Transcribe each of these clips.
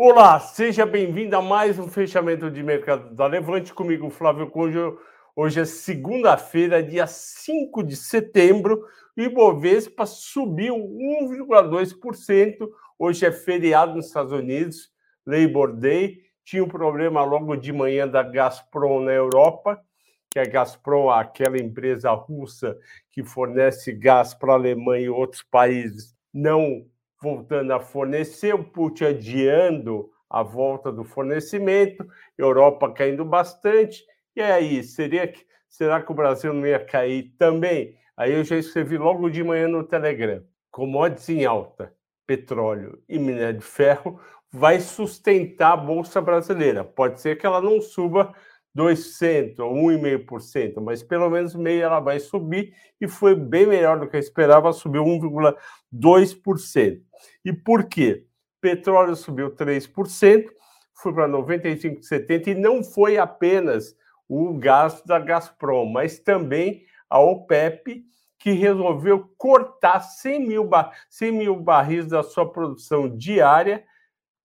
Olá, seja bem-vindo a mais um fechamento de mercado da Levante comigo, Flávio Conjo. Hoje é segunda-feira, dia 5 de setembro, e o subiu 1,2%. Hoje é feriado nos Estados Unidos, Labor Day. Tinha um problema logo de manhã da Gazprom na Europa, que a Gazprom, aquela empresa russa que fornece gás para a Alemanha e outros países, não voltando a fornecer, o Putin adiando a volta do fornecimento, Europa caindo bastante. E aí, seria que, será que o Brasil não ia cair também? Aí eu já escrevi logo de manhã no Telegram. Commodities em alta, petróleo e minério de ferro vai sustentar a bolsa brasileira. Pode ser que ela não suba 2% ou 1,5%, mas pelo menos meio ela vai subir e foi bem melhor do que eu esperava, subiu 1,2%. E por quê? Petróleo subiu 3%, foi para 95,70 e não foi apenas o gás da Gazprom, mas também a OPEP, que resolveu cortar 100 mil, 100 mil barris da sua produção diária,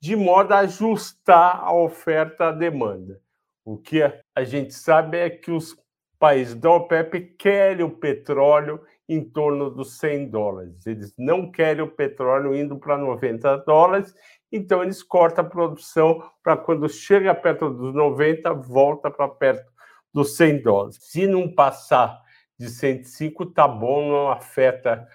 de modo a ajustar a oferta à demanda. O que a gente sabe é que os países da OPEP querem o petróleo em torno dos 100 dólares. Eles não querem o petróleo indo para 90 dólares, então eles cortam a produção para quando chega perto dos 90, volta para perto dos 100 dólares. Se não passar de 105, tá bom, não afeta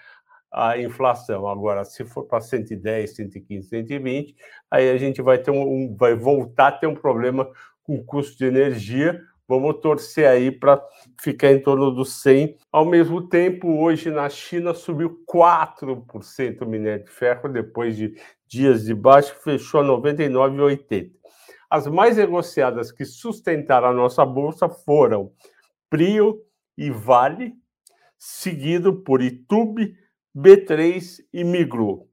a inflação. Agora, se for para 110, 115, 120, aí a gente vai ter um, vai voltar a ter um problema com custo de energia. Vamos torcer aí para ficar em torno dos 100. Ao mesmo tempo, hoje na China subiu 4% o minério de ferro, depois de dias de baixo, fechou a 99,80. As mais negociadas que sustentaram a nossa bolsa foram Prio e Vale, seguido por Itube, B3 e Migro.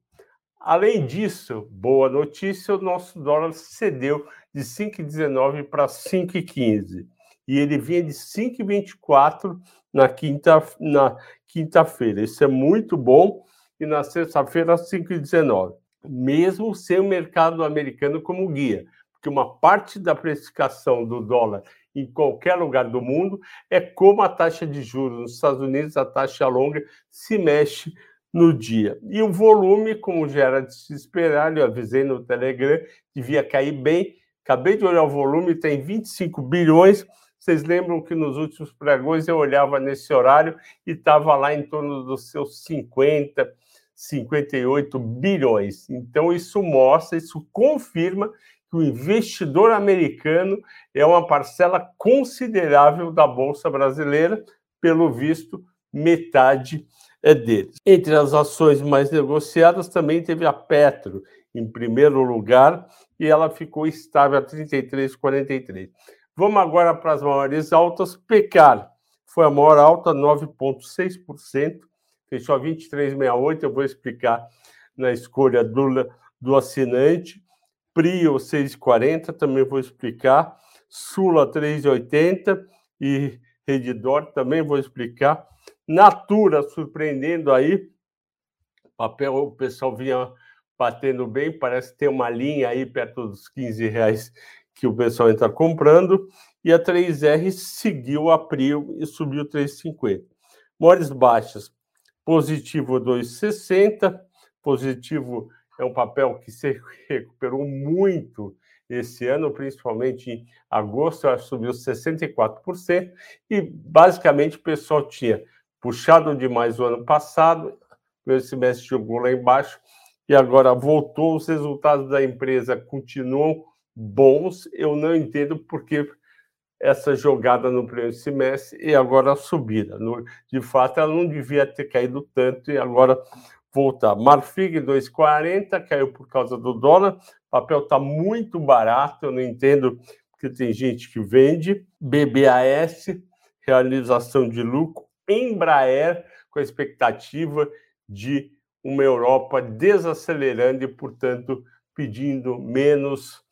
Além disso, boa notícia, o nosso dólar cedeu de 5,19 para 5,15. E ele vinha de 5,24 na quinta na quinta-feira. Isso é muito bom. E na sexta-feira, 5,19. Mesmo sem o mercado americano como guia, porque uma parte da precificação do dólar em qualquer lugar do mundo é como a taxa de juros nos Estados Unidos, a taxa longa, se mexe no dia. E o volume, como já era de se esperar, eu avisei no Telegram, devia cair bem, Acabei de olhar o volume, tem 25 bilhões. Vocês lembram que nos últimos pregões eu olhava nesse horário e estava lá em torno dos seus 50, 58 bilhões. Então, isso mostra, isso confirma que o investidor americano é uma parcela considerável da Bolsa Brasileira, pelo visto, metade é deles. Entre as ações mais negociadas também teve a Petro, em primeiro lugar, e ela ficou estável a 33,43. Vamos agora para as maiores altas. Pecar foi a maior alta, 9,6%, fechou a 23,68. Eu vou explicar na escolha do, do assinante. Prio 6,40, também vou explicar. Sula 3,80 e Redditor também vou explicar. Natura surpreendendo aí. Papel, o pessoal vinha batendo bem, parece ter uma linha aí perto dos 15 reais que o pessoal está comprando, e a 3R seguiu a Prio e subiu 3,50. Mores baixas, positivo 2,60, positivo é um papel que se recuperou muito esse ano, principalmente em agosto, subiu 64%, e basicamente o pessoal tinha puxado demais o ano passado, o semestre jogou lá embaixo, e agora voltou, os resultados da empresa continuam bons. Eu não entendo porque essa jogada no primeiro semestre e agora a subida. De fato, ela não devia ter caído tanto e agora voltar. Marfrig 2,40 caiu por causa do dólar. O papel está muito barato, eu não entendo porque tem gente que vende. BBAS, realização de lucro. Embraer, com a expectativa de uma Europa desacelerando e, portanto, pedindo menos,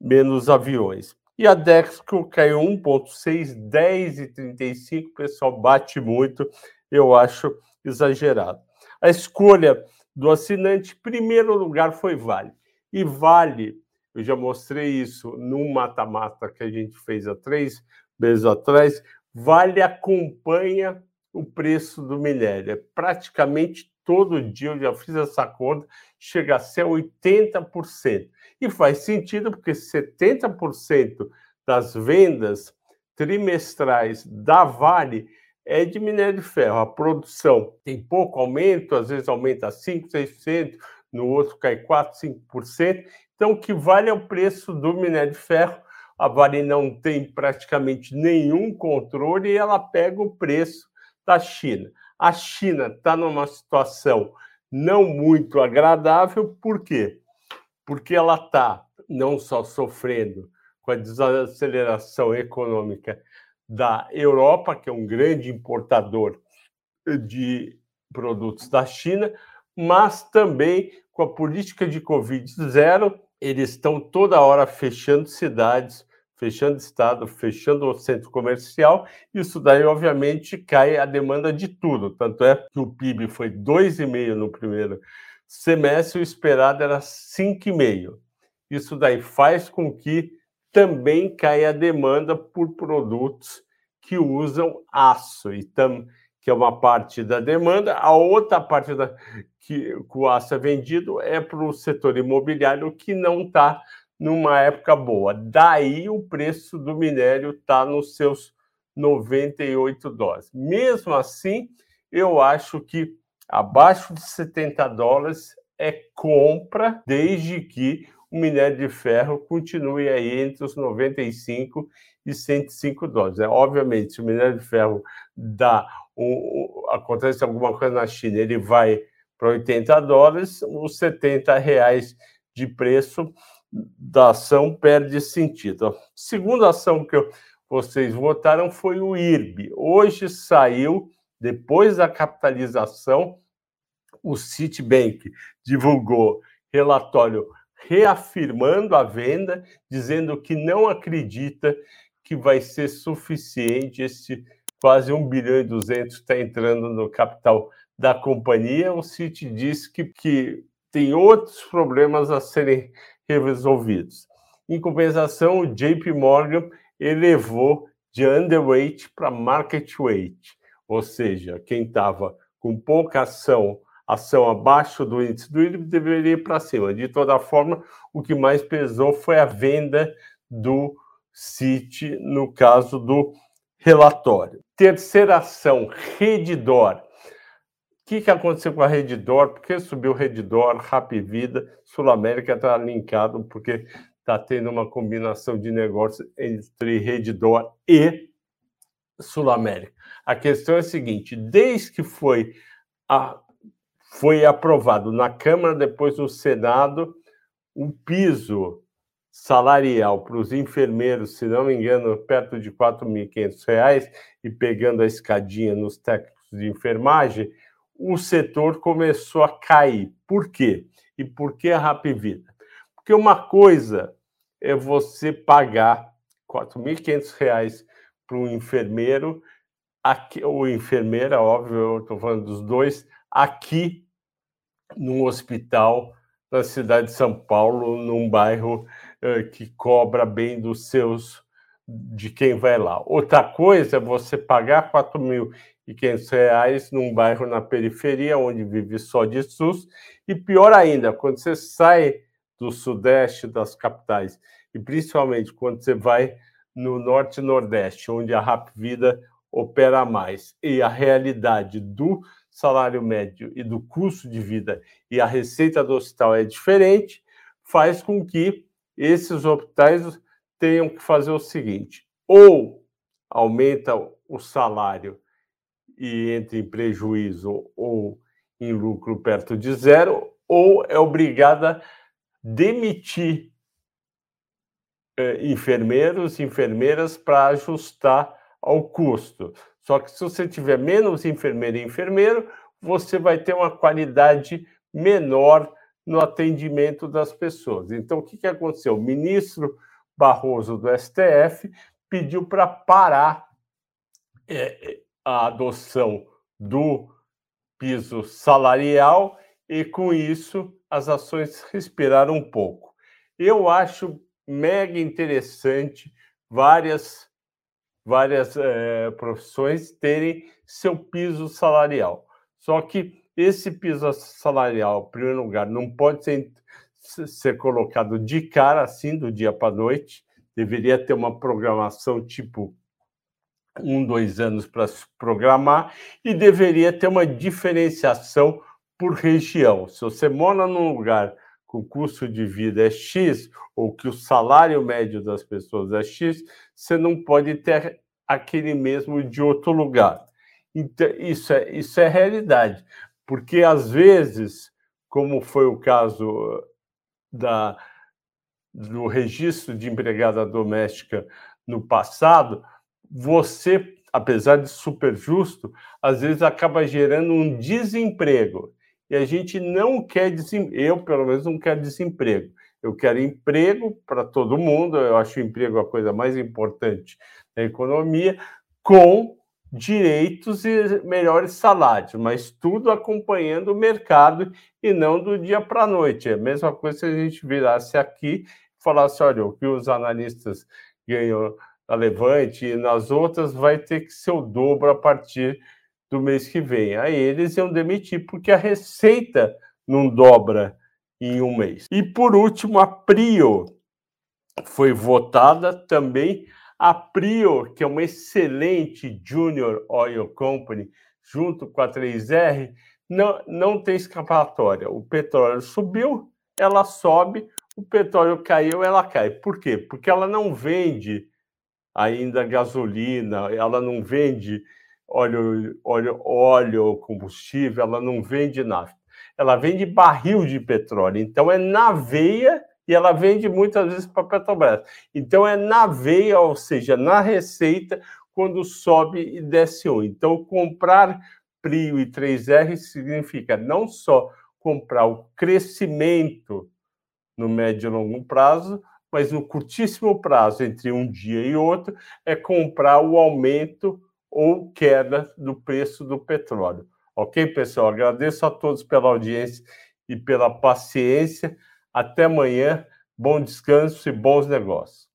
menos aviões. E a Dexco caiu 1,6, 10,35. O pessoal bate muito, eu acho exagerado. A escolha do assinante, primeiro lugar, foi Vale. E Vale, Eu já mostrei isso no mata-mata que a gente fez há três meses atrás. Vale acompanha o preço do minério. É praticamente todo dia, eu já fiz essa conta, chega a ser 80%. E faz sentido porque 70% das vendas trimestrais da Vale é de minério de ferro. A produção tem pouco aumento, às vezes aumenta 5%, 6%, no outro cai 4%, 5%. Então, o que vale é o preço do minério de ferro. A Vale não tem praticamente nenhum controle e ela pega o preço da China. A China está numa situação não muito agradável, por quê? Porque ela está não só sofrendo com a desaceleração econômica da Europa, que é um grande importador de produtos da China, mas também com a política de Covid zero, eles estão toda hora fechando cidades, fechando estado, fechando o centro comercial. Isso daí, obviamente, cai a demanda de tudo. Tanto é que o PIB foi 2,5 no primeiro semestre, o esperado era 5,5. Isso daí faz com que também cai a demanda por produtos que usam aço, e tam, que é uma parte da demanda. A outra parte da, que o aço é vendido é para o setor imobiliário, que não está numa época boa. Daí o preço do minério está nos seus 98 dólares. Mesmo assim, eu acho que abaixo de 70 dólares é compra, desde que o minério de ferro continue aí entre os 95 e 105 dólares. É, obviamente, se o minério de ferro dá um, acontece alguma coisa na China, ele vai para 80 dólares, os 70 reais de preço da ação perde sentido. A segunda ação que eu, vocês votaram foi o IRB. Hoje saiu, depois da capitalização, o Citibank divulgou relatório reafirmando a venda, dizendo que não acredita que vai ser suficiente esse quase 1 bilhão e 200 está entrando no capital da companhia. O Citi diz que, que tem outros problemas a serem resolvidos. Em compensação, o JP Morgan elevou de underweight para market weight, ou seja, quem estava com pouca ação ação abaixo do índice do IRB deveria ir para cima. De toda forma, o que mais pesou foi a venda do CIT no caso do relatório. Terceira ação, Redditor. O que, que aconteceu com a Redditor? Por que subiu Redditor, Rap Vida? Sul América está linkado porque está tendo uma combinação de negócios entre Redditor e Sul América. A questão é a seguinte: desde que foi a foi aprovado na Câmara, depois no Senado, o piso salarial para os enfermeiros, se não me engano, perto de R$ 4.500, e pegando a escadinha nos técnicos de enfermagem, o setor começou a cair. Por quê? E por que a Rap Vida? Porque uma coisa é você pagar R$ 4.500 para um enfermeiro, aqui, ou enfermeira, óbvio, eu estou falando dos dois, aqui num hospital na cidade de São Paulo, num bairro uh, que cobra bem dos seus de quem vai lá. Outra coisa é você pagar R$ e reais num bairro na periferia onde vive só de SUS. E pior ainda, quando você sai do sudeste das capitais e principalmente quando você vai no norte e nordeste, onde a Rap Vida opera mais. E a realidade do salário médio e do custo de vida e a receita do hospital é diferente, faz com que esses hospitais tenham que fazer o seguinte: ou aumenta o salário e entra em prejuízo ou em lucro perto de zero, ou é obrigada a demitir eh, enfermeiros, enfermeiras para ajustar ao custo. Só que se você tiver menos enfermeiro e enfermeiro, você vai ter uma qualidade menor no atendimento das pessoas. Então, o que, que aconteceu? O ministro Barroso do STF pediu para parar é, a adoção do piso salarial e, com isso, as ações respiraram um pouco. Eu acho mega interessante várias, várias é, profissões terem seu piso salarial. Só que esse piso salarial, em primeiro lugar, não pode ser, ser colocado de cara assim, do dia para a noite. Deveria ter uma programação tipo um, dois anos para se programar e deveria ter uma diferenciação por região. Se você mora num lugar com custo de vida é X, ou que o salário médio das pessoas é X, você não pode ter aquele mesmo de outro lugar. Então, isso é, isso é realidade, porque às vezes, como foi o caso da, do registro de empregada doméstica no passado, você, apesar de super justo, às vezes acaba gerando um desemprego. E a gente não quer desemprego, eu pelo menos não quero desemprego. Eu quero emprego para todo mundo, eu acho o emprego a coisa mais importante da economia, com direitos e melhores salários, mas tudo acompanhando o mercado e não do dia para a noite. É a mesma coisa se a gente virasse aqui e falasse: olha, o que os analistas ganham na Levante e nas outras vai ter que ser o dobro a partir do mês que vem. Aí eles iam demitir, porque a receita não dobra em um mês. E por último, a Prio foi votada também. A Prio, que é uma excelente Junior Oil Company, junto com a 3R, não, não tem escapatória. O petróleo subiu, ela sobe, o petróleo caiu, ela cai. Por quê? Porque ela não vende ainda gasolina, ela não vende óleo, óleo, óleo, combustível, ela não vende nafta. Ela vende barril de petróleo. Então é na veia e ela vende muitas vezes para Petrobras. Então é na veia, ou seja, na receita, quando sobe e desce um. Então comprar Prio e 3R significa não só comprar o crescimento no médio e longo prazo, mas no curtíssimo prazo, entre um dia e outro, é comprar o aumento ou queda do preço do petróleo. Ok, pessoal? Agradeço a todos pela audiência e pela paciência. Até amanhã. Bom descanso e bons negócios.